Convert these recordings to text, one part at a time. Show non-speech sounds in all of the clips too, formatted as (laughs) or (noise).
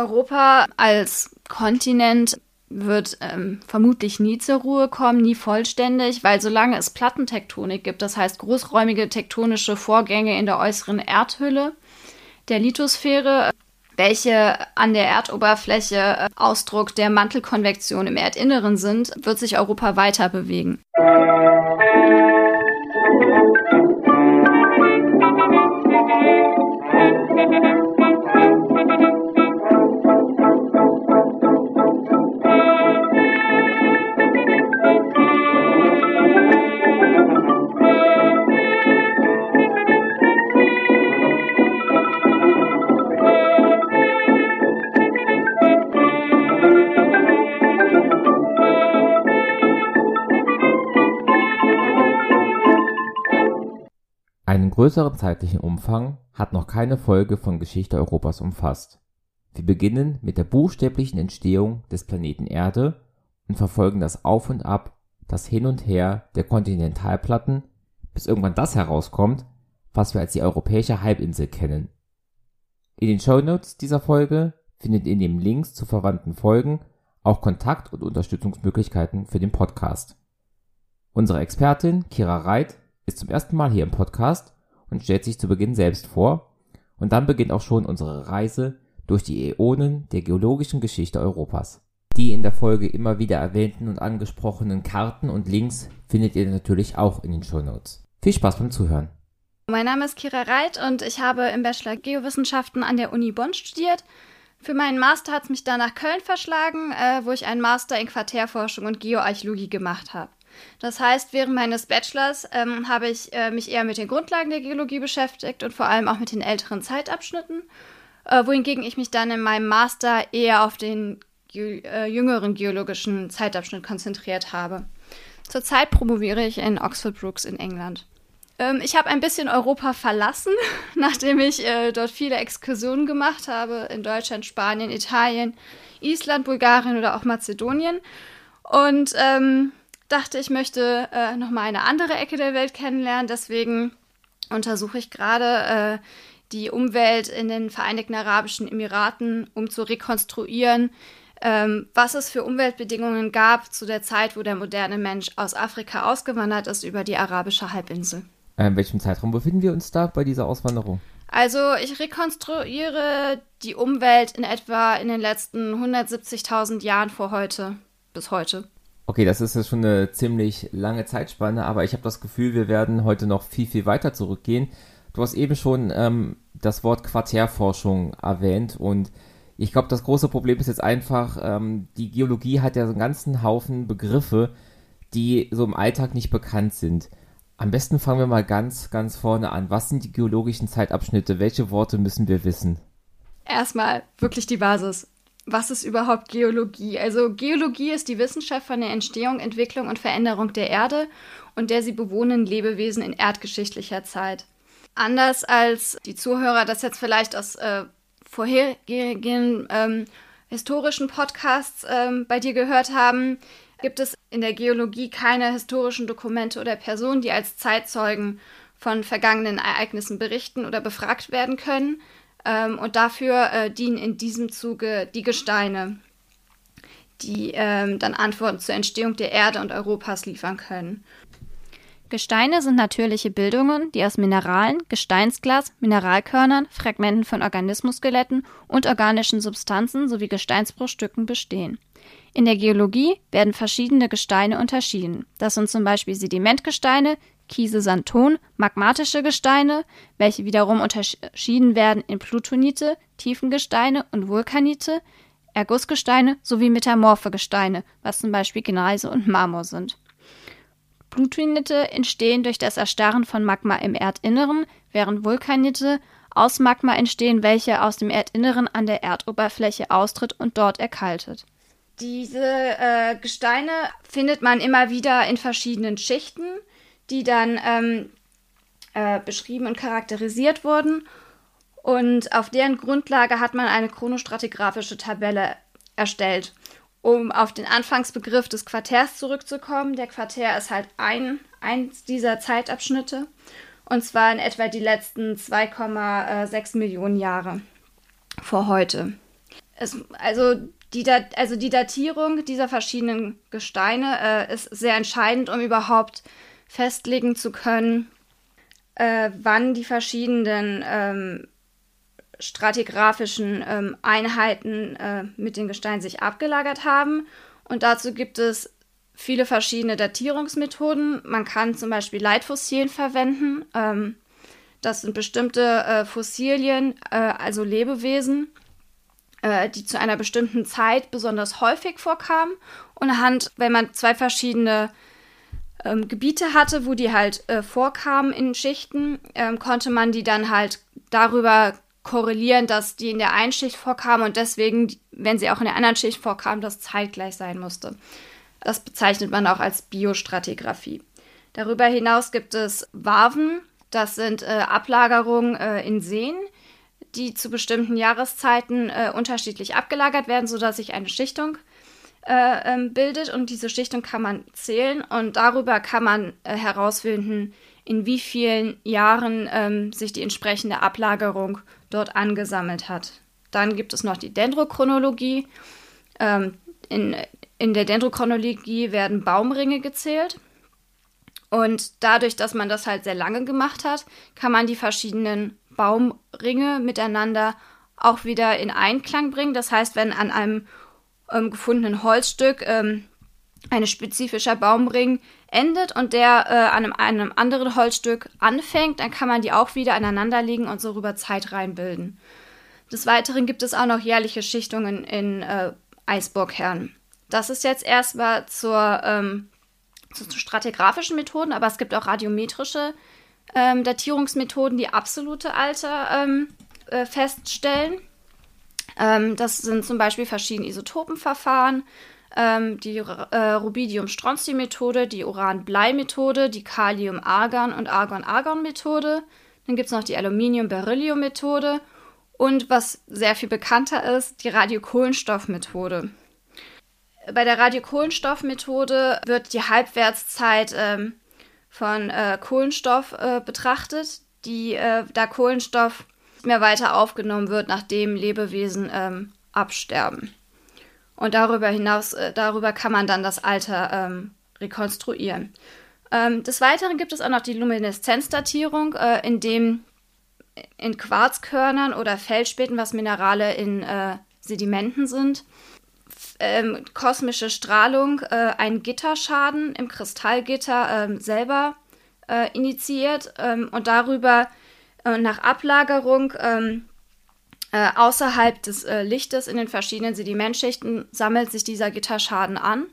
Europa als Kontinent wird ähm, vermutlich nie zur Ruhe kommen, nie vollständig, weil solange es Plattentektonik gibt, das heißt großräumige tektonische Vorgänge in der äußeren Erdhülle der Lithosphäre, welche an der Erdoberfläche äh, Ausdruck der Mantelkonvektion im Erdinneren sind, wird sich Europa weiter bewegen. Größeren zeitlichen Umfang hat noch keine Folge von Geschichte Europas umfasst. Wir beginnen mit der buchstäblichen Entstehung des Planeten Erde und verfolgen das Auf und Ab, das Hin und Her der Kontinentalplatten, bis irgendwann das herauskommt, was wir als die europäische Halbinsel kennen. In den Shownotes dieser Folge findet ihr neben Links zu verwandten Folgen auch Kontakt- und Unterstützungsmöglichkeiten für den Podcast. Unsere Expertin Kira Reit ist zum ersten Mal hier im Podcast und stellt sich zu Beginn selbst vor, und dann beginnt auch schon unsere Reise durch die Äonen der geologischen Geschichte Europas. Die in der Folge immer wieder erwähnten und angesprochenen Karten und Links findet ihr natürlich auch in den Shownotes. Viel Spaß beim Zuhören. Mein Name ist Kira Reit und ich habe im Bachelor Geowissenschaften an der Uni Bonn studiert. Für meinen Master hat es mich dann nach Köln verschlagen, äh, wo ich einen Master in Quartärforschung und Geoarchäologie gemacht habe. Das heißt, während meines Bachelors ähm, habe ich äh, mich eher mit den Grundlagen der Geologie beschäftigt und vor allem auch mit den älteren Zeitabschnitten, äh, wohingegen ich mich dann in meinem Master eher auf den ge äh, jüngeren geologischen Zeitabschnitt konzentriert habe. Zurzeit promoviere ich in Oxford Brookes in England. Ähm, ich habe ein bisschen Europa verlassen, (laughs) nachdem ich äh, dort viele Exkursionen gemacht habe in Deutschland, Spanien, Italien, Island, Bulgarien oder auch Mazedonien. Und ähm, dachte, ich möchte äh, nochmal eine andere Ecke der Welt kennenlernen. Deswegen untersuche ich gerade äh, die Umwelt in den Vereinigten Arabischen Emiraten, um zu rekonstruieren, ähm, was es für Umweltbedingungen gab zu der Zeit, wo der moderne Mensch aus Afrika ausgewandert ist über die arabische Halbinsel. Äh, in welchem Zeitraum befinden wir uns da bei dieser Auswanderung? Also ich rekonstruiere die Umwelt in etwa in den letzten 170.000 Jahren vor heute bis heute. Okay, das ist jetzt schon eine ziemlich lange Zeitspanne, aber ich habe das Gefühl, wir werden heute noch viel, viel weiter zurückgehen. Du hast eben schon ähm, das Wort Quartärforschung erwähnt und ich glaube, das große Problem ist jetzt einfach, ähm, die Geologie hat ja so einen ganzen Haufen Begriffe, die so im Alltag nicht bekannt sind. Am besten fangen wir mal ganz, ganz vorne an. Was sind die geologischen Zeitabschnitte? Welche Worte müssen wir wissen? Erstmal wirklich die Basis was ist überhaupt Geologie? Also Geologie ist die Wissenschaft von der Entstehung, Entwicklung und Veränderung der Erde und der sie bewohnenden Lebewesen in erdgeschichtlicher Zeit. Anders als die Zuhörer das jetzt vielleicht aus äh, vorherigen ähm, historischen Podcasts ähm, bei dir gehört haben, gibt es in der Geologie keine historischen Dokumente oder Personen, die als Zeitzeugen von vergangenen Ereignissen berichten oder befragt werden können, ähm, und dafür äh, dienen in diesem Zuge die Gesteine, die ähm, dann Antworten zur Entstehung der Erde und Europas liefern können. Gesteine sind natürliche Bildungen, die aus Mineralen, Gesteinsglas, Mineralkörnern, Fragmenten von Organismusskeletten und organischen Substanzen sowie Gesteinsbruchstücken bestehen. In der Geologie werden verschiedene Gesteine unterschieden. Das sind zum Beispiel Sedimentgesteine, Kiese, Sandton, magmatische Gesteine, welche wiederum unterschieden werden in Plutonite, Tiefengesteine und Vulkanite, Ergussgesteine sowie metamorphe Gesteine, was zum Beispiel Gneise und Marmor sind. Plutonite entstehen durch das Erstarren von Magma im Erdinneren, während Vulkanite aus Magma entstehen, welche aus dem Erdinneren an der Erdoberfläche austritt und dort erkaltet. Diese äh, Gesteine findet man immer wieder in verschiedenen Schichten die dann ähm, äh, beschrieben und charakterisiert wurden. Und auf deren Grundlage hat man eine chronostratigraphische Tabelle erstellt. Um auf den Anfangsbegriff des Quartärs zurückzukommen, der Quartär ist halt ein, eins dieser Zeitabschnitte. Und zwar in etwa die letzten 2,6 Millionen Jahre vor heute. Es, also, die also die Datierung dieser verschiedenen Gesteine äh, ist sehr entscheidend, um überhaupt festlegen zu können, äh, wann die verschiedenen ähm, stratigraphischen ähm, Einheiten äh, mit den Gesteinen sich abgelagert haben. Und dazu gibt es viele verschiedene Datierungsmethoden. Man kann zum Beispiel Leitfossilien verwenden. Ähm, das sind bestimmte äh, Fossilien, äh, also Lebewesen, äh, die zu einer bestimmten Zeit besonders häufig vorkamen. Und anhand, wenn man zwei verschiedene ähm, Gebiete hatte, wo die halt äh, vorkamen in Schichten, ähm, konnte man die dann halt darüber korrelieren, dass die in der einen Schicht vorkamen und deswegen, wenn sie auch in der anderen Schicht vorkamen, das zeitgleich sein musste. Das bezeichnet man auch als Biostratigraphie. Darüber hinaus gibt es Waven, das sind äh, Ablagerungen äh, in Seen, die zu bestimmten Jahreszeiten äh, unterschiedlich abgelagert werden, sodass sich eine Schichtung äh, ähm, bildet und diese Schichtung kann man zählen und darüber kann man äh, herausfinden, in wie vielen Jahren ähm, sich die entsprechende Ablagerung dort angesammelt hat. Dann gibt es noch die Dendrochronologie. Ähm, in, in der Dendrochronologie werden Baumringe gezählt. Und dadurch, dass man das halt sehr lange gemacht hat, kann man die verschiedenen Baumringe miteinander auch wieder in Einklang bringen. Das heißt, wenn an einem ähm, gefundenen Holzstück ähm, ein spezifischer Baumring endet und der äh, an einem, einem, anderen Holzstück anfängt, dann kann man die auch wieder aneinanderlegen und so rüber Zeit reinbilden. Des Weiteren gibt es auch noch jährliche Schichtungen in äh, Eisbohrkernen. Das ist jetzt erstmal zur, ähm, zu, zu stratigraphischen Methoden, aber es gibt auch radiometrische ähm, Datierungsmethoden, die absolute Alter ähm, äh, feststellen. Ähm, das sind zum Beispiel verschiedene Isotopenverfahren, ähm, die äh, Rubidium-Strontium-Methode, die Uran-Blei-Methode, die Kalium-Argon- und Argon-Argon-Methode. Dann gibt es noch die Aluminium-Beryllium-Methode und was sehr viel bekannter ist, die Radiokohlenstoff-Methode. Bei der Radiokohlenstoff-Methode wird die Halbwertszeit ähm, von äh, Kohlenstoff äh, betrachtet, die, äh, da Kohlenstoff mehr weiter aufgenommen wird, nachdem Lebewesen ähm, absterben. Und darüber hinaus, äh, darüber kann man dann das Alter ähm, rekonstruieren. Ähm, des Weiteren gibt es auch noch die Lumineszenzdatierung, äh, in dem in Quarzkörnern oder Feldspäten, was Minerale in äh, Sedimenten sind, ähm, kosmische Strahlung äh, einen Gitterschaden im Kristallgitter ähm, selber äh, initiiert ähm, und darüber äh, nach Ablagerung ähm, äh, außerhalb des äh, Lichtes in den verschiedenen Sedimentschichten sammelt sich dieser Gitterschaden an.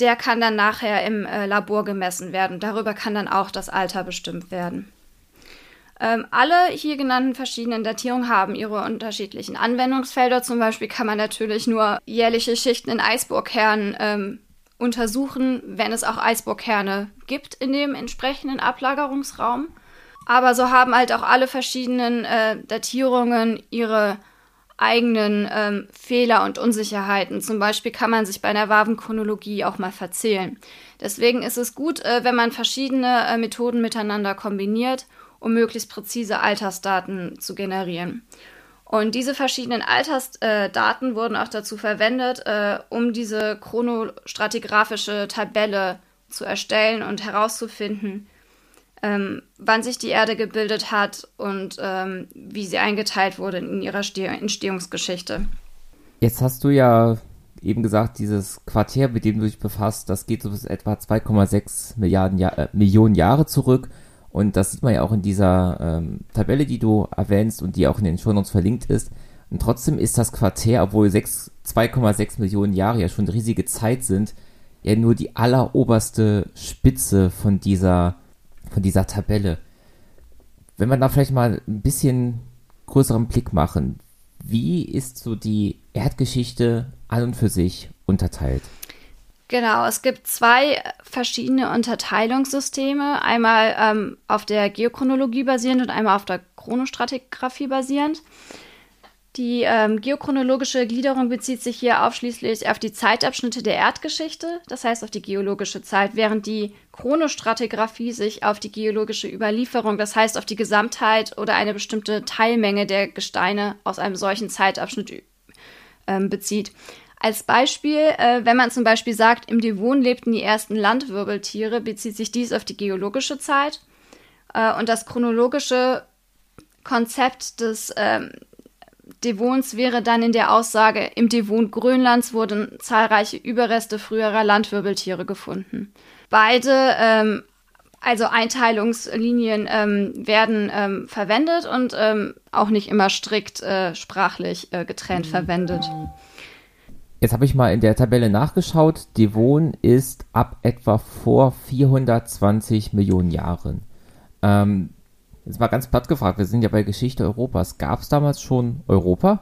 Der kann dann nachher im äh, Labor gemessen werden. Darüber kann dann auch das Alter bestimmt werden. Ähm, alle hier genannten verschiedenen Datierungen haben ihre unterschiedlichen Anwendungsfelder. Zum Beispiel kann man natürlich nur jährliche Schichten in Eisbohrkernen ähm, untersuchen, wenn es auch Eisbohrkerne gibt in dem entsprechenden Ablagerungsraum. Aber so haben halt auch alle verschiedenen äh, Datierungen ihre eigenen ähm, Fehler und Unsicherheiten. Zum Beispiel kann man sich bei einer Wavenchronologie auch mal verzählen. Deswegen ist es gut, äh, wenn man verschiedene äh, Methoden miteinander kombiniert, um möglichst präzise Altersdaten zu generieren. Und diese verschiedenen Altersdaten wurden auch dazu verwendet, äh, um diese chronostratigraphische Tabelle zu erstellen und herauszufinden, ähm, wann sich die Erde gebildet hat und ähm, wie sie eingeteilt wurde in ihrer Ste Entstehungsgeschichte. Jetzt hast du ja eben gesagt, dieses Quartär, mit dem du dich befasst, das geht so bis etwa 2,6 Milliarden Jahr, äh, Millionen Jahre zurück. Und das sieht man ja auch in dieser ähm, Tabelle, die du erwähnst und die auch in den Shownotes verlinkt ist. Und trotzdem ist das Quartär, obwohl 2,6 Millionen Jahre ja schon riesige Zeit sind, ja nur die alleroberste Spitze von dieser von dieser Tabelle. Wenn wir da vielleicht mal ein bisschen größeren Blick machen, wie ist so die Erdgeschichte an und für sich unterteilt? Genau, es gibt zwei verschiedene Unterteilungssysteme, einmal ähm, auf der Geochronologie basierend und einmal auf der Chronostratigraphie basierend. Die ähm, geochronologische Gliederung bezieht sich hier ausschließlich auf die Zeitabschnitte der Erdgeschichte, das heißt auf die geologische Zeit, während die Chronostratigraphie sich auf die geologische Überlieferung, das heißt auf die Gesamtheit oder eine bestimmte Teilmenge der Gesteine aus einem solchen Zeitabschnitt ähm, bezieht. Als Beispiel, äh, wenn man zum Beispiel sagt, im Devon lebten die ersten Landwirbeltiere, bezieht sich dies auf die geologische Zeit. Äh, und das chronologische Konzept des ähm, Devons wäre dann in der Aussage, im Devon Grönlands wurden zahlreiche Überreste früherer Landwirbeltiere gefunden. Beide ähm, also Einteilungslinien ähm, werden ähm, verwendet und ähm, auch nicht immer strikt äh, sprachlich äh, getrennt verwendet. Jetzt habe ich mal in der Tabelle nachgeschaut. Devon ist ab etwa vor 420 Millionen Jahren. Ähm, jetzt mal ganz platt gefragt, wir sind ja bei Geschichte Europas. Gab es damals schon Europa?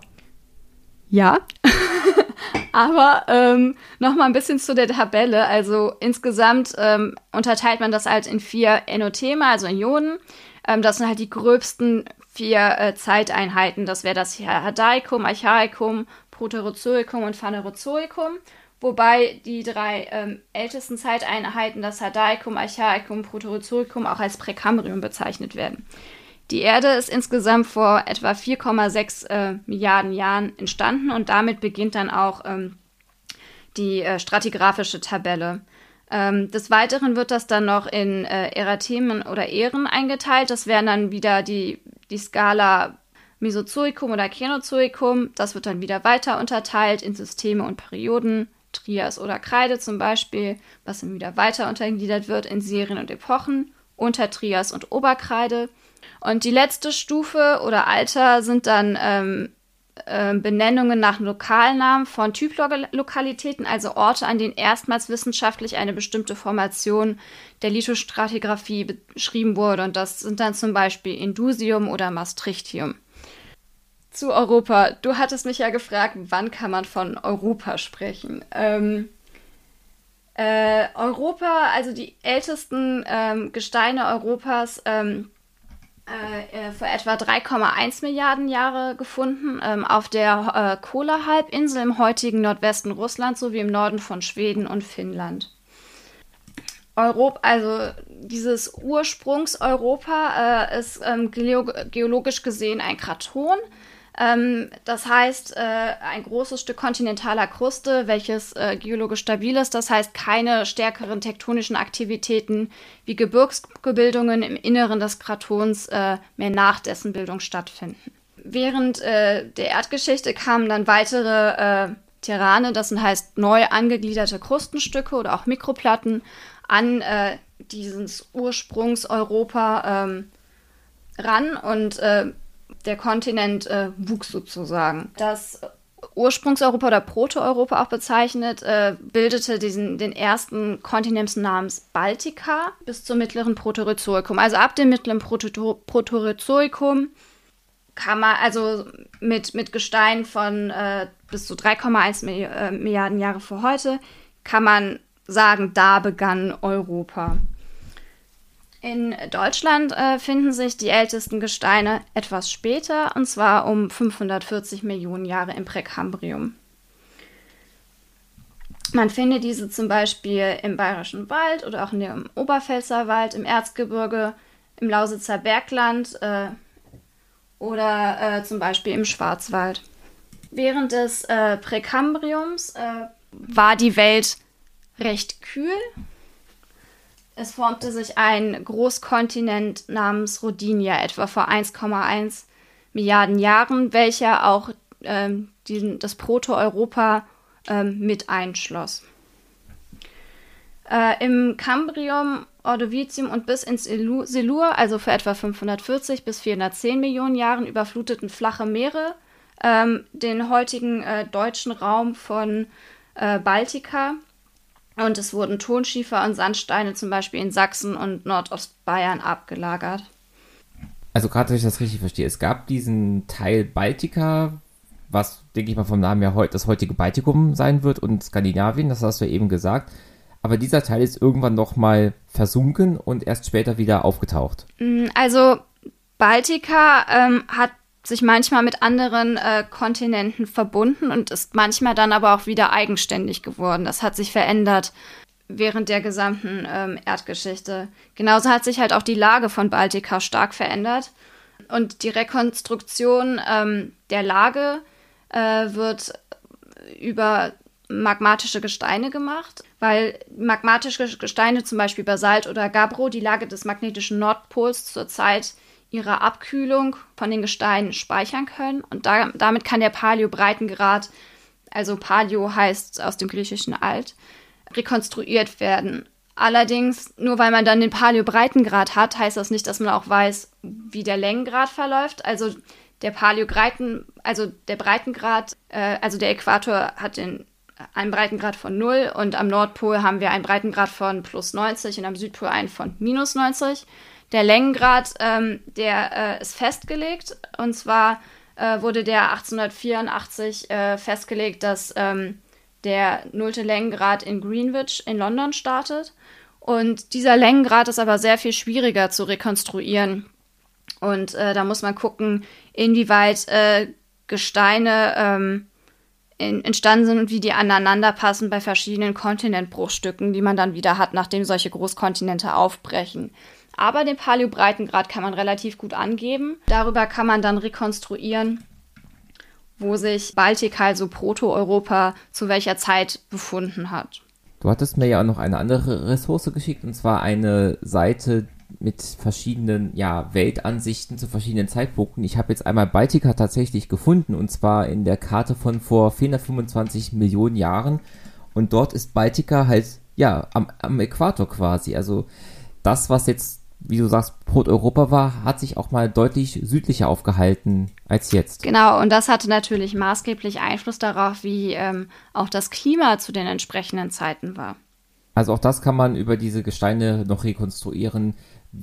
Ja. (laughs) Aber ähm, noch mal ein bisschen zu der Tabelle. Also insgesamt ähm, unterteilt man das halt in vier Enotheme, also in Ionen. Ähm, das sind halt die gröbsten vier äh, Zeiteinheiten. Das wäre das Hadaikum, Archaikum, Proterozoikum und Phanerozoikum. Wobei die drei ähm, ältesten Zeiteinheiten, das Hadaikum, Archaikum, Proterozoikum, auch als Präkambrium bezeichnet werden. Die Erde ist insgesamt vor etwa 4,6 äh, Milliarden Jahren entstanden und damit beginnt dann auch ähm, die äh, stratigraphische Tabelle. Ähm, des Weiteren wird das dann noch in äh, Erathemen oder Ähren eingeteilt. Das wären dann wieder die, die Skala Mesozoikum oder Känozoikum. Das wird dann wieder weiter unterteilt in Systeme und Perioden, Trias oder Kreide zum Beispiel, was dann wieder weiter untergliedert wird in Serien und Epochen, Untertrias und Oberkreide. Und die letzte Stufe oder Alter sind dann ähm, äh, Benennungen nach Lokalnamen von Typlokalitäten, also Orte, an denen erstmals wissenschaftlich eine bestimmte Formation der Lithostratigraphie beschrieben wurde. Und das sind dann zum Beispiel Indusium oder Maastrichtium. Zu Europa. Du hattest mich ja gefragt, wann kann man von Europa sprechen? Ähm, äh, Europa, also die ältesten ähm, Gesteine Europas, ähm, äh, äh, vor etwa 3,1 Milliarden Jahre gefunden ähm, auf der äh, Kola-Halbinsel im heutigen Nordwesten Russlands sowie im Norden von Schweden und Finnland. Europa, also dieses Ursprungs-Europa äh, ist ähm, geologisch gesehen ein Kraton ähm, das heißt, äh, ein großes Stück kontinentaler Kruste, welches äh, geologisch stabil ist, das heißt keine stärkeren tektonischen Aktivitäten wie Gebirgsbildungen im Inneren des Kratons äh, mehr nach dessen Bildung stattfinden. Während äh, der Erdgeschichte kamen dann weitere äh, Terrane, das sind heißt neu angegliederte Krustenstücke oder auch Mikroplatten, an äh, dieses Ursprungs-Europa ähm, ran und äh, der Kontinent äh, wuchs sozusagen. Das Ursprungseuropa oder Proto-Europa auch bezeichnet, äh, bildete diesen, den ersten Kontinent namens Baltica bis zum mittleren Proterozoikum. Also ab dem mittleren Proterozoikum kann man also mit, mit Gestein von äh, bis zu 3,1 äh, Milliarden Jahre vor heute, kann man sagen, da begann Europa. In Deutschland äh, finden sich die ältesten Gesteine etwas später, und zwar um 540 Millionen Jahre im Präkambrium. Man findet diese zum Beispiel im Bayerischen Wald oder auch im Oberpfälzer Wald, im Erzgebirge, im Lausitzer Bergland äh, oder äh, zum Beispiel im Schwarzwald. Während des äh, Präkambriums äh, war die Welt recht kühl es formte sich ein Großkontinent namens Rodinia etwa vor 1,1 Milliarden Jahren, welcher auch ähm, diesen, das Proto-Europa ähm, mit einschloss. Äh, Im Kambrium, Ordovicium und bis ins Silur, also für etwa 540 bis 410 Millionen Jahren, überfluteten flache Meere ähm, den heutigen äh, deutschen Raum von äh, Baltika und es wurden Tonschiefer und Sandsteine zum Beispiel in Sachsen und Nordostbayern abgelagert. Also gerade, dass ich das richtig verstehe, es gab diesen Teil Baltika, was, denke ich mal, vom Namen her das heutige Baltikum sein wird und Skandinavien, das hast du eben gesagt. Aber dieser Teil ist irgendwann nochmal versunken und erst später wieder aufgetaucht. Mm, also Baltika ähm, hat sich manchmal mit anderen äh, Kontinenten verbunden und ist manchmal dann aber auch wieder eigenständig geworden. Das hat sich verändert während der gesamten ähm, Erdgeschichte. Genauso hat sich halt auch die Lage von Baltika stark verändert. Und die Rekonstruktion ähm, der Lage äh, wird über magmatische Gesteine gemacht, weil magmatische Gesteine, zum Beispiel Basalt oder Gabbro, die Lage des magnetischen Nordpols zur Ihrer Abkühlung von den Gesteinen speichern können. Und da, damit kann der Paleo-Breitengrad, also Paleo heißt aus dem griechischen Alt, rekonstruiert werden. Allerdings, nur weil man dann den Paleo-Breitengrad hat, heißt das nicht, dass man auch weiß, wie der Längengrad verläuft. Also der Paleo-Breiten, also der Breitengrad, äh, also der Äquator hat den einen Breitengrad von 0 und am Nordpol haben wir einen Breitengrad von plus 90 und am Südpol einen von minus 90. Der Längengrad, ähm, der äh, ist festgelegt und zwar äh, wurde der 1884 äh, festgelegt, dass ähm, der nullte Längengrad in Greenwich in London startet. Und dieser Längengrad ist aber sehr viel schwieriger zu rekonstruieren. Und äh, da muss man gucken, inwieweit äh, Gesteine ähm, in, entstanden sind und wie die aneinander passen bei verschiedenen Kontinentbruchstücken, die man dann wieder hat, nachdem solche Großkontinente aufbrechen. Aber den Paleobreitengrad kann man relativ gut angeben. Darüber kann man dann rekonstruieren, wo sich Baltik, also Proto-Europa, zu welcher Zeit befunden hat. Du hattest mir ja auch noch eine andere Ressource geschickt, und zwar eine Seite, mit verschiedenen ja, Weltansichten zu verschiedenen Zeitpunkten. Ich habe jetzt einmal Baltica tatsächlich gefunden und zwar in der Karte von vor 425 Millionen Jahren und dort ist Baltica halt ja am, am Äquator quasi. Also das, was jetzt, wie du sagst, Proto-Europa war, hat sich auch mal deutlich südlicher aufgehalten als jetzt. Genau, und das hatte natürlich maßgeblich Einfluss darauf, wie ähm, auch das Klima zu den entsprechenden Zeiten war. Also auch das kann man über diese Gesteine noch rekonstruieren,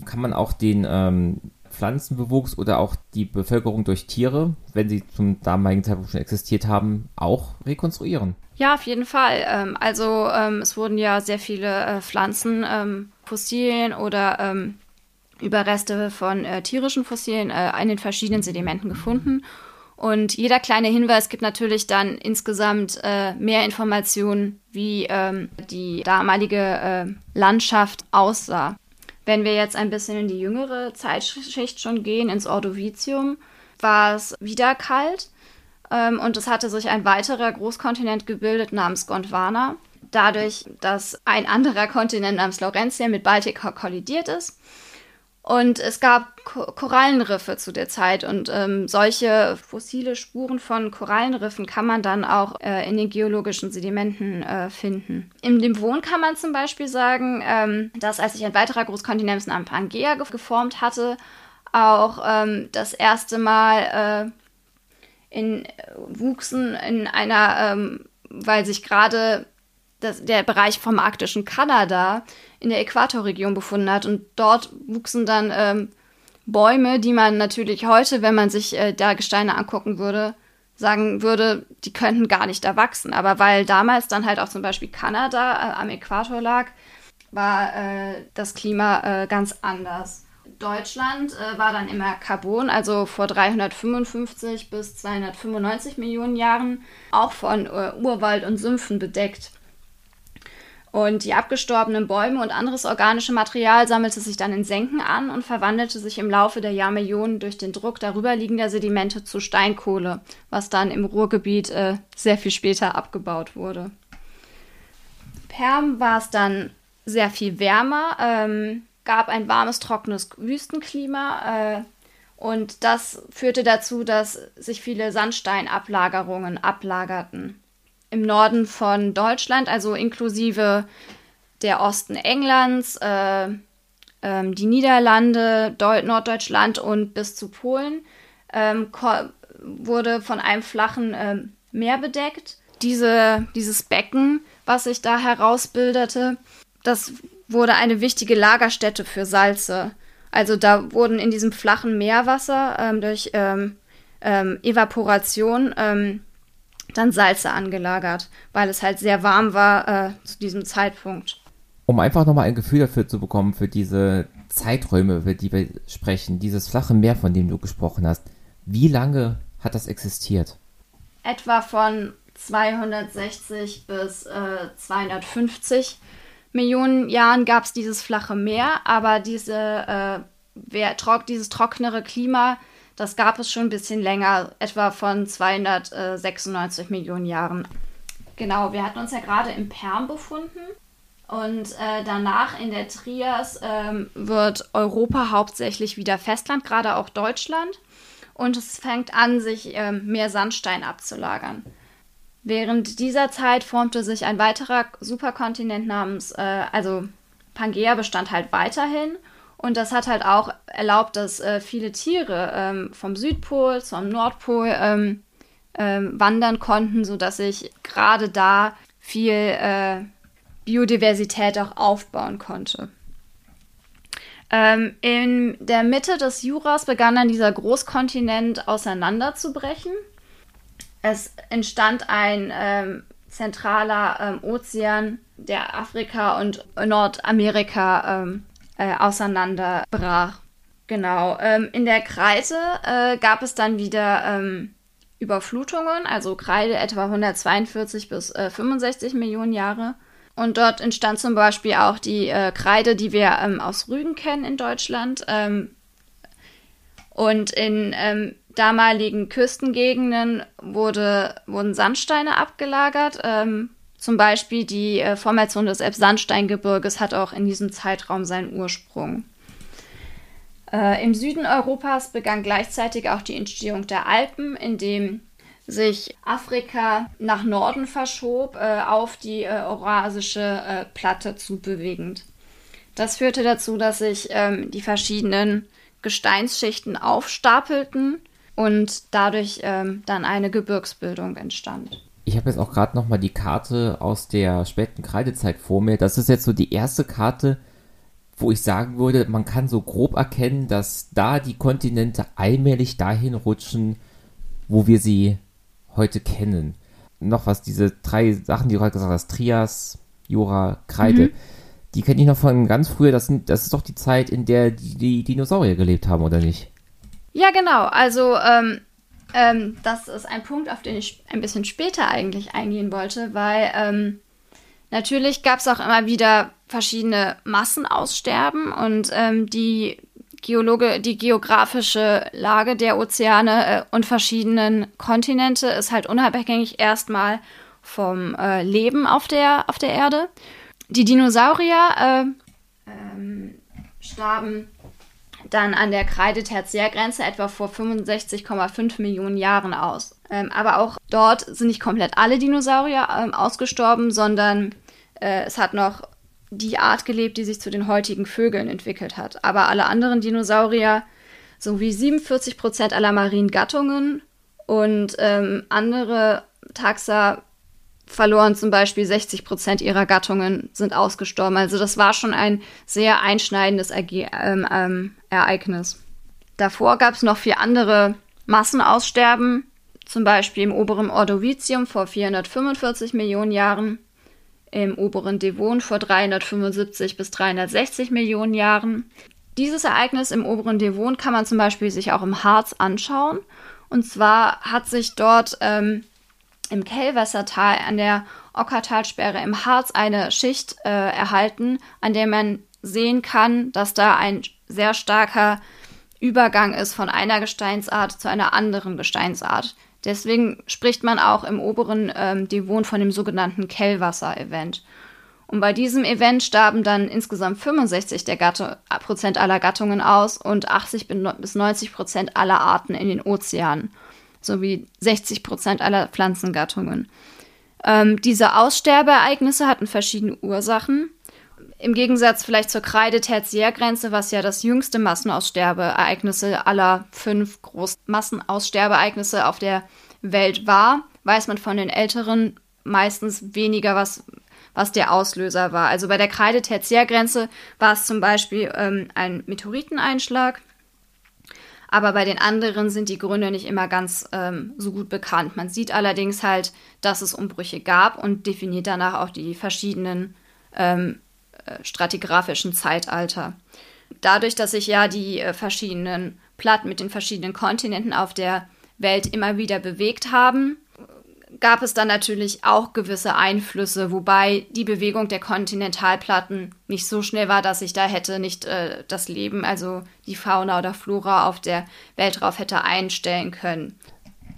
kann man auch den ähm, Pflanzenbewuchs oder auch die Bevölkerung durch Tiere, wenn sie zum damaligen Zeitpunkt schon existiert haben, auch rekonstruieren. Ja, auf jeden Fall. Ähm, also ähm, es wurden ja sehr viele äh, Pflanzen, ähm, Fossilien oder ähm, Überreste von äh, tierischen Fossilien äh, in den verschiedenen Sedimenten gefunden. Und jeder kleine Hinweis gibt natürlich dann insgesamt äh, mehr Informationen, wie ähm, die damalige äh, Landschaft aussah. Wenn wir jetzt ein bisschen in die jüngere Zeitschicht schon gehen, ins Ordovizium, war es wieder kalt ähm, und es hatte sich ein weiterer Großkontinent gebildet namens Gondwana. Dadurch, dass ein anderer Kontinent namens Laurentia mit Baltica kollidiert ist und es gab Ko Korallenriffe zu der Zeit und ähm, solche fossile Spuren von Korallenriffen kann man dann auch äh, in den geologischen Sedimenten äh, finden. In dem Wohn kann man zum Beispiel sagen, ähm, dass als sich ein weiterer Großkontinent namens Pangea ge geformt hatte, auch ähm, das erste Mal äh, in, wuchsen in einer, ähm, weil sich gerade der Bereich vom arktischen Kanada in der Äquatorregion befunden hat. Und dort wuchsen dann ähm, Bäume, die man natürlich heute, wenn man sich äh, da Gesteine angucken würde, sagen würde, die könnten gar nicht da wachsen. Aber weil damals dann halt auch zum Beispiel Kanada äh, am Äquator lag, war äh, das Klima äh, ganz anders. Deutschland äh, war dann immer Carbon, also vor 355 bis 295 Millionen Jahren, auch von äh, Urwald und Sümpfen bedeckt. Und die abgestorbenen Bäume und anderes organische Material sammelte sich dann in Senken an und verwandelte sich im Laufe der Jahrmillionen durch den Druck darüberliegender Sedimente zu Steinkohle, was dann im Ruhrgebiet äh, sehr viel später abgebaut wurde. Perm war es dann sehr viel wärmer, ähm, gab ein warmes, trockenes Wüstenklima äh, und das führte dazu, dass sich viele Sandsteinablagerungen ablagerten im Norden von Deutschland, also inklusive der Osten Englands, äh, ähm, die Niederlande, Deu Norddeutschland und bis zu Polen, ähm, wurde von einem flachen äh, Meer bedeckt. Diese, dieses Becken, was sich da herausbildete, das wurde eine wichtige Lagerstätte für Salze. Also da wurden in diesem flachen Meerwasser ähm, durch ähm, ähm, Evaporation ähm, dann Salze angelagert, weil es halt sehr warm war äh, zu diesem Zeitpunkt. Um einfach nochmal ein Gefühl dafür zu bekommen, für diese Zeiträume, über die wir sprechen, dieses flache Meer, von dem du gesprochen hast, wie lange hat das existiert? Etwa von 260 bis äh, 250 Millionen Jahren gab es dieses flache Meer, aber diese, äh, wer, trock, dieses trocknere Klima das gab es schon ein bisschen länger, etwa von 296 Millionen Jahren. Genau, wir hatten uns ja gerade im Perm befunden. Und äh, danach in der Trias ähm, wird Europa hauptsächlich wieder Festland, gerade auch Deutschland. Und es fängt an, sich ähm, mehr Sandstein abzulagern. Während dieser Zeit formte sich ein weiterer Superkontinent namens, äh, also Pangea bestand halt weiterhin. Und das hat halt auch erlaubt, dass äh, viele Tiere ähm, vom Südpol zum Nordpol ähm, ähm, wandern konnten, sodass sich gerade da viel äh, Biodiversität auch aufbauen konnte. Ähm, in der Mitte des Juras begann dann dieser Großkontinent auseinanderzubrechen. Es entstand ein ähm, zentraler ähm, Ozean, der Afrika und Nordamerika äh, auseinanderbrach. Genau. Ähm, in der Kreide äh, gab es dann wieder ähm, Überflutungen, also Kreide etwa 142 bis äh, 65 Millionen Jahre. Und dort entstand zum Beispiel auch die äh, Kreide, die wir ähm, aus Rügen kennen in Deutschland. Ähm, und in ähm, damaligen Küstengegenden wurde, wurden Sandsteine abgelagert. Zum Beispiel die äh, Formation des Elbsandsteingebirges hat auch in diesem Zeitraum seinen Ursprung. Äh, Im Süden Europas begann gleichzeitig auch die Entstehung der Alpen, in dem sich Afrika nach Norden verschob, äh, auf die äh, Eurasische äh, Platte zubewegend. Das führte dazu, dass sich ähm, die verschiedenen Gesteinsschichten aufstapelten und dadurch ähm, dann eine Gebirgsbildung entstand. Ich habe jetzt auch gerade noch mal die Karte aus der späten Kreidezeit vor mir. Das ist jetzt so die erste Karte, wo ich sagen würde, man kann so grob erkennen, dass da die Kontinente allmählich dahin rutschen, wo wir sie heute kennen. Noch was, diese drei Sachen, die du gerade gesagt hast, Trias, Jura, Kreide, mhm. die kenne ich noch von ganz früher. Das, sind, das ist doch die Zeit, in der die, die Dinosaurier gelebt haben, oder nicht? Ja, genau. Also, ähm, ähm, das ist ein Punkt, auf den ich ein bisschen später eigentlich eingehen wollte, weil ähm, natürlich gab es auch immer wieder verschiedene Massenaussterben und ähm, die Geologe, die geografische Lage der Ozeane äh, und verschiedenen Kontinente ist halt unabhängig erstmal vom äh, Leben auf der, auf der Erde. Die Dinosaurier äh, ähm, starben dann an der Kreide-Tertiärgrenze etwa vor 65,5 Millionen Jahren aus. Ähm, aber auch dort sind nicht komplett alle Dinosaurier ähm, ausgestorben, sondern äh, es hat noch die Art gelebt, die sich zu den heutigen Vögeln entwickelt hat. Aber alle anderen Dinosaurier, sowie 47 Prozent aller marinen Gattungen und ähm, andere Taxa verloren zum Beispiel 60 Prozent ihrer Gattungen, sind ausgestorben. Also das war schon ein sehr einschneidendes Erge ähm, ähm, Ereignis. Davor gab es noch vier andere Massenaussterben, zum Beispiel im oberen Ordovizium vor 445 Millionen Jahren im oberen Devon vor 375 bis 360 Millionen Jahren. Dieses Ereignis im oberen Devon kann man zum Beispiel sich auch im Harz anschauen. Und zwar hat sich dort ähm, im Kellwassertal an der Ockertalsperre im Harz eine Schicht äh, erhalten, an der man sehen kann, dass da ein sehr starker Übergang ist von einer Gesteinsart zu einer anderen Gesteinsart. Deswegen spricht man auch im oberen ähm, Devon von dem sogenannten Kellwasser-Event. Und bei diesem Event starben dann insgesamt 65 der Gatte, Prozent aller Gattungen aus und 80 bis 90 Prozent aller Arten in den Ozeanen sowie 60 Prozent aller Pflanzengattungen. Ähm, diese Aussterbeereignisse hatten verschiedene Ursachen. Im Gegensatz vielleicht zur Kreide-Tertiärgrenze, was ja das jüngste Massenaussterbeereignisse aller fünf großen Massenaussterbeereignisse auf der Welt war, weiß man von den älteren meistens weniger, was, was der Auslöser war. Also bei der Kreide-Tertiärgrenze war es zum Beispiel ähm, ein Meteoriteneinschlag, aber bei den anderen sind die Gründe nicht immer ganz ähm, so gut bekannt. Man sieht allerdings halt, dass es Umbrüche gab und definiert danach auch die verschiedenen ähm, äh, stratigraphischen Zeitalter. Dadurch, dass sich ja die äh, verschiedenen Platten mit den verschiedenen Kontinenten auf der Welt immer wieder bewegt haben, gab es dann natürlich auch gewisse Einflüsse, wobei die Bewegung der Kontinentalplatten nicht so schnell war, dass sich da hätte nicht äh, das Leben, also die Fauna oder Flora auf der Welt drauf hätte einstellen können.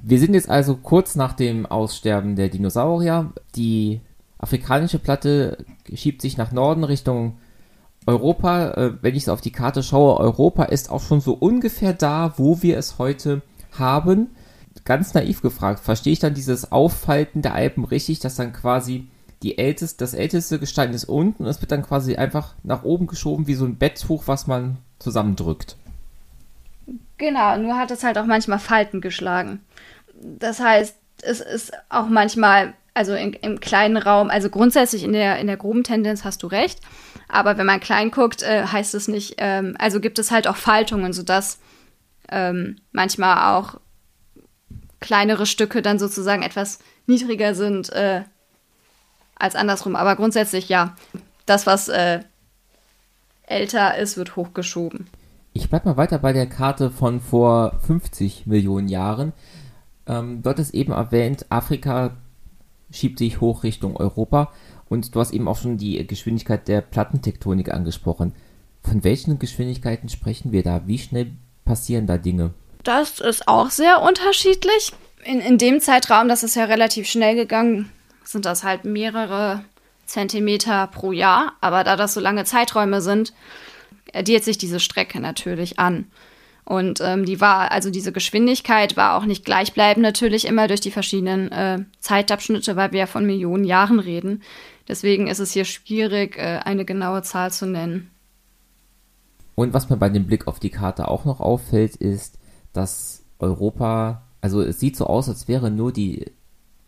Wir sind jetzt also kurz nach dem Aussterben der Dinosaurier. Die afrikanische Platte schiebt sich nach Norden Richtung Europa. Äh, wenn ich so auf die Karte schaue, Europa ist auch schon so ungefähr da, wo wir es heute haben. Ganz naiv gefragt, verstehe ich dann dieses Auffalten der Alpen richtig, dass dann quasi die älteste, das älteste Gestein ist unten und es wird dann quasi einfach nach oben geschoben wie so ein Betttuch, was man zusammendrückt. Genau, nur hat es halt auch manchmal Falten geschlagen. Das heißt, es ist auch manchmal, also in, im kleinen Raum, also grundsätzlich in der, in der groben Tendenz hast du recht, aber wenn man klein guckt, äh, heißt es nicht, ähm, also gibt es halt auch Faltungen, sodass ähm, manchmal auch kleinere Stücke dann sozusagen etwas niedriger sind äh, als andersrum. Aber grundsätzlich ja, das, was äh, älter ist, wird hochgeschoben. Ich bleibe mal weiter bei der Karte von vor 50 Millionen Jahren. Ähm, dort ist eben erwähnt, Afrika schiebt sich hoch Richtung Europa und du hast eben auch schon die Geschwindigkeit der Plattentektonik angesprochen. Von welchen Geschwindigkeiten sprechen wir da? Wie schnell passieren da Dinge? Das ist auch sehr unterschiedlich. In, in dem Zeitraum, das ist ja relativ schnell gegangen, sind das halt mehrere Zentimeter pro Jahr. Aber da das so lange Zeiträume sind, addiert sich diese Strecke natürlich an. Und ähm, die war, also diese Geschwindigkeit war auch nicht gleichbleibend natürlich immer durch die verschiedenen äh, Zeitabschnitte, weil wir ja von Millionen Jahren reden. Deswegen ist es hier schwierig, äh, eine genaue Zahl zu nennen. Und was mir bei dem Blick auf die Karte auch noch auffällt, ist, dass Europa, also es sieht so aus, als wäre nur die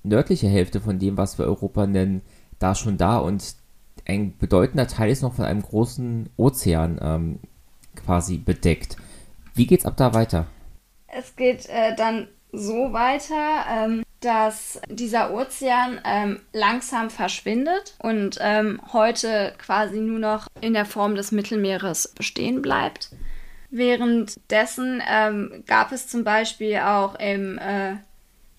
nördliche Hälfte von dem, was wir Europa nennen, da schon da und ein bedeutender Teil ist noch von einem großen Ozean ähm, quasi bedeckt. Wie geht's ab da weiter? Es geht äh, dann so weiter, ähm, dass dieser Ozean ähm, langsam verschwindet und ähm, heute quasi nur noch in der Form des Mittelmeeres bestehen bleibt. Währenddessen ähm, gab es zum Beispiel auch im äh,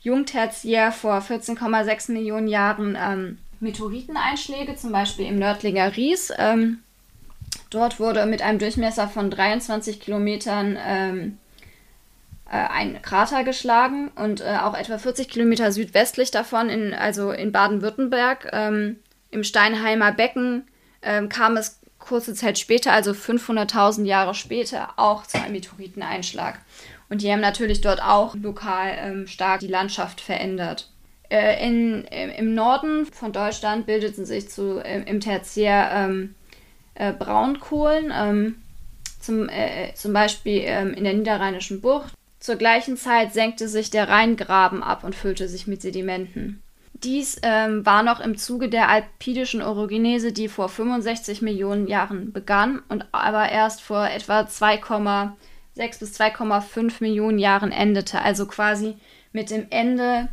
Jungtertiär vor 14,6 Millionen Jahren ähm, Meteoriteneinschläge, zum Beispiel im Nördlinger Ries. Ähm, dort wurde mit einem Durchmesser von 23 Kilometern ähm, äh, ein Krater geschlagen und äh, auch etwa 40 Kilometer südwestlich davon, in, also in Baden-Württemberg, ähm, im Steinheimer Becken, ähm, kam es kurze Zeit später, also 500.000 Jahre später, auch zu einem Meteoriteneinschlag. Und die haben natürlich dort auch lokal ähm, stark die Landschaft verändert. Äh, in, Im Norden von Deutschland bildeten sich zu, im, im Tertiär ähm, äh, Braunkohlen, ähm, zum, äh, zum Beispiel ähm, in der Niederrheinischen Bucht. Zur gleichen Zeit senkte sich der Rheingraben ab und füllte sich mit Sedimenten. Dies ähm, war noch im Zuge der alpidischen Orogenese, die vor 65 Millionen Jahren begann und aber erst vor etwa 2,6 bis 2,5 Millionen Jahren endete. Also quasi mit dem Ende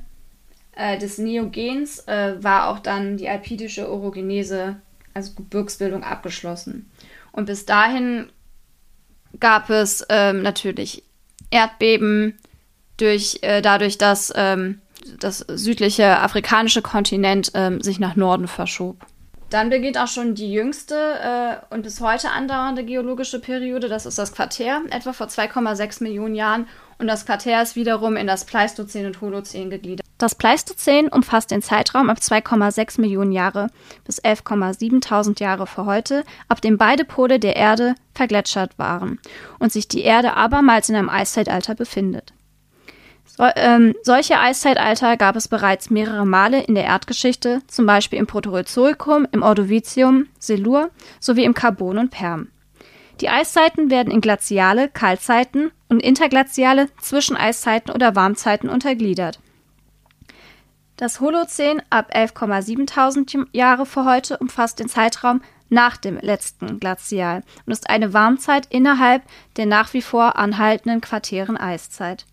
äh, des Neogens äh, war auch dann die alpidische Orogenese, also Gebirgsbildung, abgeschlossen. Und bis dahin gab es ähm, natürlich Erdbeben durch, äh, dadurch, dass ähm, das südliche afrikanische Kontinent ähm, sich nach Norden verschob. Dann beginnt auch schon die jüngste äh, und bis heute andauernde geologische Periode. Das ist das Quartär, etwa vor 2,6 Millionen Jahren. Und das Quartär ist wiederum in das Pleistozän und Holozän gegliedert. Das Pleistozän umfasst den Zeitraum ab 2,6 Millionen Jahre bis 11,7 Jahre vor heute, ab dem beide Pole der Erde vergletschert waren und sich die Erde abermals in einem Eiszeitalter befindet. So, ähm, solche Eiszeitalter gab es bereits mehrere Male in der Erdgeschichte, zum Beispiel im Proterozoikum, im Ordovizium, Silur sowie im Carbon und Perm. Die Eiszeiten werden in glaziale Kaltzeiten und interglaziale Zwischeneiszeiten oder Warmzeiten untergliedert. Das Holozän ab 11,7 Jahre vor heute umfasst den Zeitraum nach dem letzten Glazial und ist eine Warmzeit innerhalb der nach wie vor anhaltenden Quartären Eiszeit.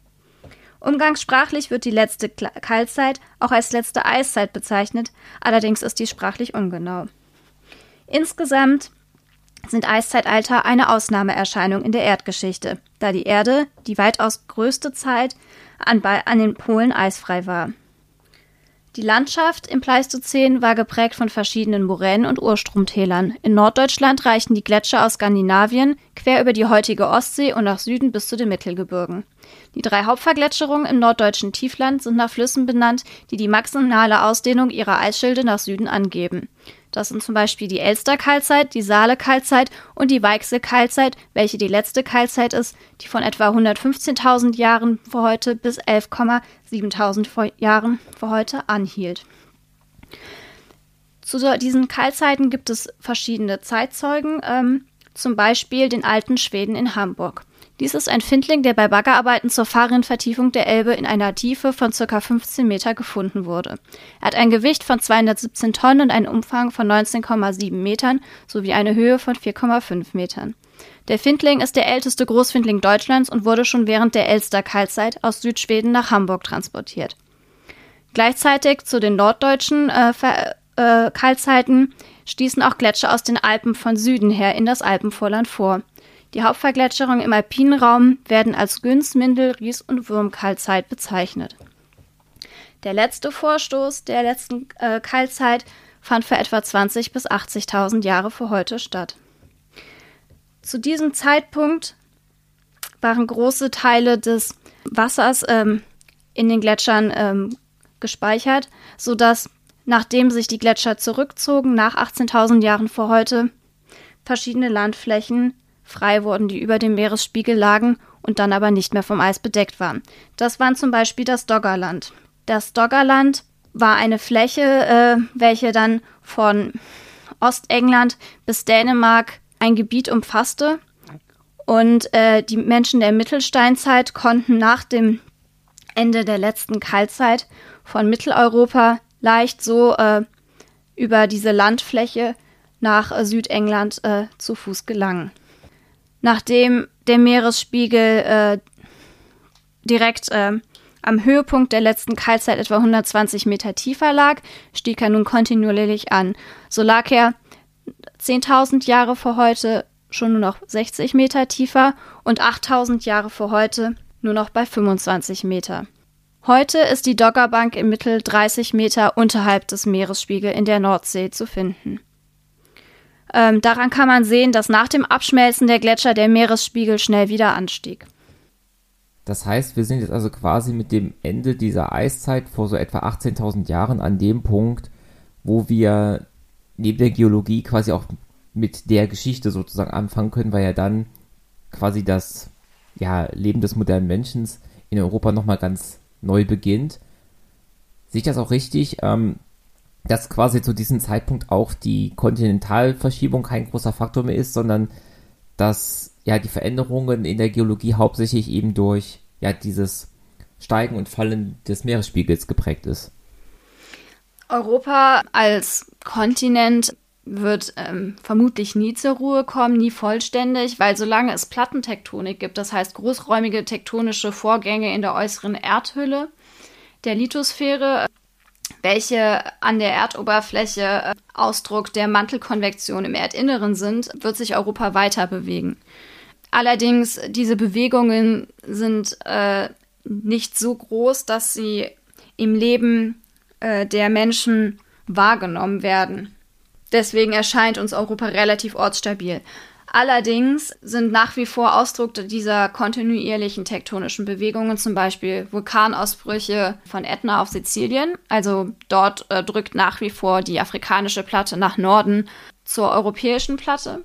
Umgangssprachlich wird die letzte Kaltzeit auch als letzte Eiszeit bezeichnet, allerdings ist dies sprachlich ungenau. Insgesamt sind Eiszeitalter eine Ausnahmeerscheinung in der Erdgeschichte, da die Erde die weitaus größte Zeit an, an den Polen eisfrei war. Die Landschaft im Pleistozän war geprägt von verschiedenen Moränen und Urstromtälern. In Norddeutschland reichten die Gletscher aus Skandinavien quer über die heutige Ostsee und nach Süden bis zu den Mittelgebirgen. Die drei Hauptvergletscherungen im norddeutschen Tiefland sind nach Flüssen benannt, die die maximale Ausdehnung ihrer Eisschilde nach Süden angeben. Das sind zum Beispiel die Elster-Kaltzeit, die Saale-Kaltzeit und die Weichsel-Kaltzeit, welche die letzte Kaltzeit ist, die von etwa 115.000 Jahren vor heute bis 11,7.000 Jahren vor heute anhielt. Zu diesen Kaltzeiten gibt es verschiedene Zeitzeugen, ähm, zum Beispiel den alten Schweden in Hamburg. Dies ist ein Findling, der bei Baggerarbeiten zur Fahrrinnenvertiefung der Elbe in einer Tiefe von ca. 15 Meter gefunden wurde. Er hat ein Gewicht von 217 Tonnen und einen Umfang von 19,7 Metern sowie eine Höhe von 4,5 Metern. Der Findling ist der älteste Großfindling Deutschlands und wurde schon während der Elster-Kaltzeit aus Südschweden nach Hamburg transportiert. Gleichzeitig zu den norddeutschen äh, äh, Kaltzeiten stießen auch Gletscher aus den Alpen von Süden her in das Alpenvorland vor. Die Hauptvergletscherungen im alpinen Raum werden als Günz-, Mindel-, Ries- und Würmkaltzeit bezeichnet. Der letzte Vorstoß der letzten äh, Kaltzeit fand für etwa 20.000 bis 80.000 Jahre vor heute statt. Zu diesem Zeitpunkt waren große Teile des Wassers ähm, in den Gletschern ähm, gespeichert, sodass nachdem sich die Gletscher zurückzogen nach 18.000 Jahren vor heute verschiedene Landflächen frei wurden, die über dem Meeresspiegel lagen und dann aber nicht mehr vom Eis bedeckt waren. Das waren zum Beispiel das Doggerland. Das Doggerland war eine Fläche, äh, welche dann von Ostengland bis Dänemark ein Gebiet umfasste. Und äh, die Menschen der Mittelsteinzeit konnten nach dem Ende der letzten Kaltzeit von Mitteleuropa leicht so äh, über diese Landfläche nach äh, Südengland äh, zu Fuß gelangen nachdem der Meeresspiegel äh, direkt äh, am Höhepunkt der letzten Kaltzeit etwa 120 Meter tiefer lag, stieg er nun kontinuierlich an. So lag er 10.000 Jahre vor heute schon nur noch 60 Meter tiefer und 8.000 Jahre vor heute nur noch bei 25 Meter. Heute ist die Doggerbank im Mittel 30 Meter unterhalb des Meeresspiegels in der Nordsee zu finden. Ähm, daran kann man sehen, dass nach dem Abschmelzen der Gletscher der Meeresspiegel schnell wieder anstieg. Das heißt, wir sind jetzt also quasi mit dem Ende dieser Eiszeit vor so etwa 18.000 Jahren an dem Punkt, wo wir neben der Geologie quasi auch mit der Geschichte sozusagen anfangen können, weil ja dann quasi das ja, Leben des modernen Menschen in Europa nochmal ganz neu beginnt. Sehe ich das auch richtig? Ähm, dass quasi zu diesem Zeitpunkt auch die Kontinentalverschiebung kein großer Faktor mehr ist, sondern dass ja die Veränderungen in der Geologie hauptsächlich eben durch ja dieses Steigen und Fallen des Meeresspiegels geprägt ist. Europa als Kontinent wird ähm, vermutlich nie zur Ruhe kommen, nie vollständig, weil solange es Plattentektonik gibt, das heißt großräumige tektonische Vorgänge in der äußeren Erdhülle der Lithosphäre, welche an der Erdoberfläche äh, Ausdruck der Mantelkonvektion im Erdinneren sind, wird sich Europa weiter bewegen. Allerdings, diese Bewegungen sind äh, nicht so groß, dass sie im Leben äh, der Menschen wahrgenommen werden. Deswegen erscheint uns Europa relativ ortsstabil. Allerdings sind nach wie vor Ausdruck dieser kontinuierlichen tektonischen Bewegungen zum Beispiel Vulkanausbrüche von Ätna auf Sizilien. Also dort äh, drückt nach wie vor die afrikanische Platte nach Norden zur europäischen Platte.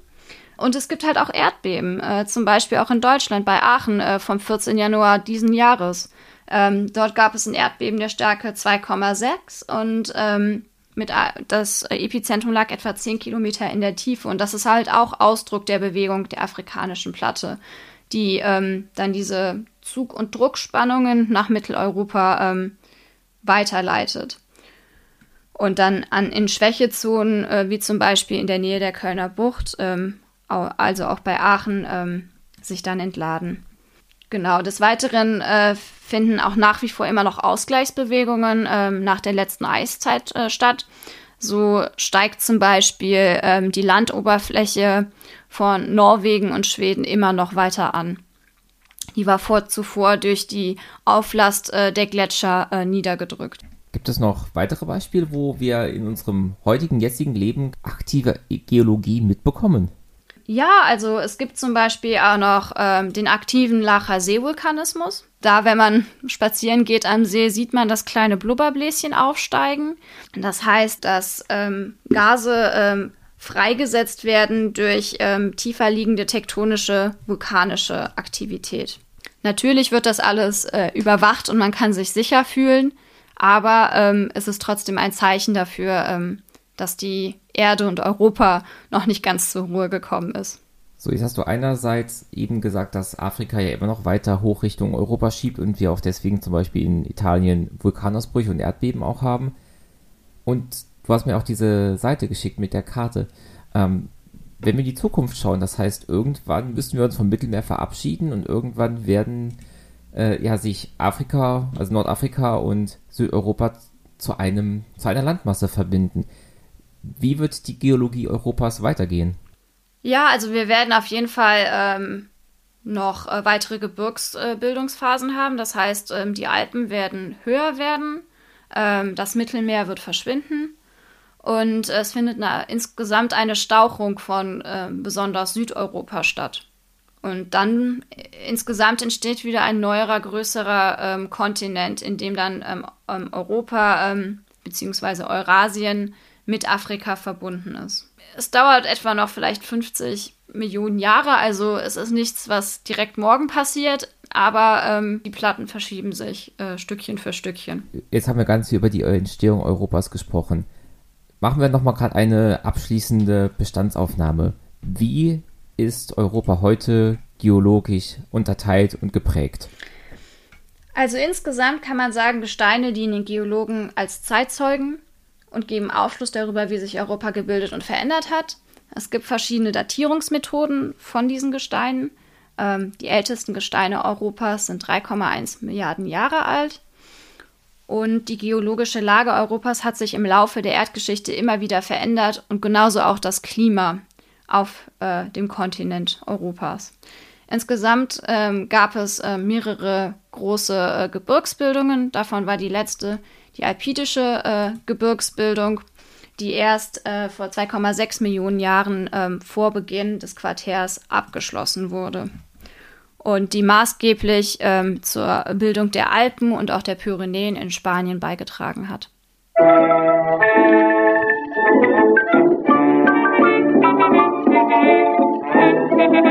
Und es gibt halt auch Erdbeben, äh, zum Beispiel auch in Deutschland bei Aachen äh, vom 14. Januar diesen Jahres. Ähm, dort gab es ein Erdbeben der Stärke 2,6 und ähm, mit, das Epizentrum lag etwa 10 Kilometer in der Tiefe und das ist halt auch Ausdruck der Bewegung der afrikanischen Platte, die ähm, dann diese Zug- und Druckspannungen nach Mitteleuropa ähm, weiterleitet. Und dann an, in Schwächezonen, äh, wie zum Beispiel in der Nähe der Kölner Bucht, ähm, also auch bei Aachen, ähm, sich dann entladen. Genau, des Weiteren äh, finden auch nach wie vor immer noch Ausgleichsbewegungen ähm, nach der letzten Eiszeit äh, statt. So steigt zum Beispiel ähm, die Landoberfläche von Norwegen und Schweden immer noch weiter an. Die war vor, zuvor durch die Auflast äh, der Gletscher äh, niedergedrückt. Gibt es noch weitere Beispiele, wo wir in unserem heutigen, jetzigen Leben aktive Geologie mitbekommen? Ja, also es gibt zum Beispiel auch noch ähm, den aktiven Lacher Seevulkanismus. Da, wenn man spazieren geht am See, sieht man das kleine Blubberbläschen aufsteigen. Das heißt, dass ähm, Gase ähm, freigesetzt werden durch ähm, tiefer liegende tektonische vulkanische Aktivität. Natürlich wird das alles äh, überwacht und man kann sich sicher fühlen, aber ähm, es ist trotzdem ein Zeichen dafür, ähm, dass die Erde und Europa noch nicht ganz zur Ruhe gekommen ist. So, jetzt hast du einerseits eben gesagt, dass Afrika ja immer noch weiter hoch Richtung Europa schiebt und wir auch deswegen zum Beispiel in Italien Vulkanausbrüche und Erdbeben auch haben. Und du hast mir auch diese Seite geschickt mit der Karte. Ähm, wenn wir in die Zukunft schauen, das heißt, irgendwann müssen wir uns vom Mittelmeer verabschieden und irgendwann werden äh, ja sich Afrika, also Nordafrika und Südeuropa zu einem, zu einer Landmasse verbinden. Wie wird die Geologie Europas weitergehen? Ja, also wir werden auf jeden Fall ähm, noch äh, weitere Gebirgsbildungsphasen äh, haben. Das heißt, ähm, die Alpen werden höher werden, ähm, das Mittelmeer wird verschwinden und es findet eine, insgesamt eine Stauchung von äh, besonders Südeuropa statt. Und dann äh, insgesamt entsteht wieder ein neuerer, größerer ähm, Kontinent, in dem dann ähm, ähm Europa ähm, bzw. Eurasien mit Afrika verbunden ist. Es dauert etwa noch vielleicht 50 Millionen Jahre, also es ist nichts, was direkt morgen passiert, aber ähm, die Platten verschieben sich äh, Stückchen für Stückchen. Jetzt haben wir ganz viel über die Entstehung Europas gesprochen. Machen wir nochmal gerade eine abschließende Bestandsaufnahme. Wie ist Europa heute geologisch unterteilt und geprägt? Also insgesamt kann man sagen, Gesteine dienen den Geologen als Zeitzeugen und geben Aufschluss darüber, wie sich Europa gebildet und verändert hat. Es gibt verschiedene Datierungsmethoden von diesen Gesteinen. Ähm, die ältesten Gesteine Europas sind 3,1 Milliarden Jahre alt. Und die geologische Lage Europas hat sich im Laufe der Erdgeschichte immer wieder verändert und genauso auch das Klima auf äh, dem Kontinent Europas. Insgesamt ähm, gab es äh, mehrere große äh, Gebirgsbildungen. Davon war die letzte die alpidische äh, Gebirgsbildung, die erst äh, vor 2,6 Millionen Jahren ähm, vor Beginn des Quartärs abgeschlossen wurde und die maßgeblich ähm, zur Bildung der Alpen und auch der Pyrenäen in Spanien beigetragen hat. Musik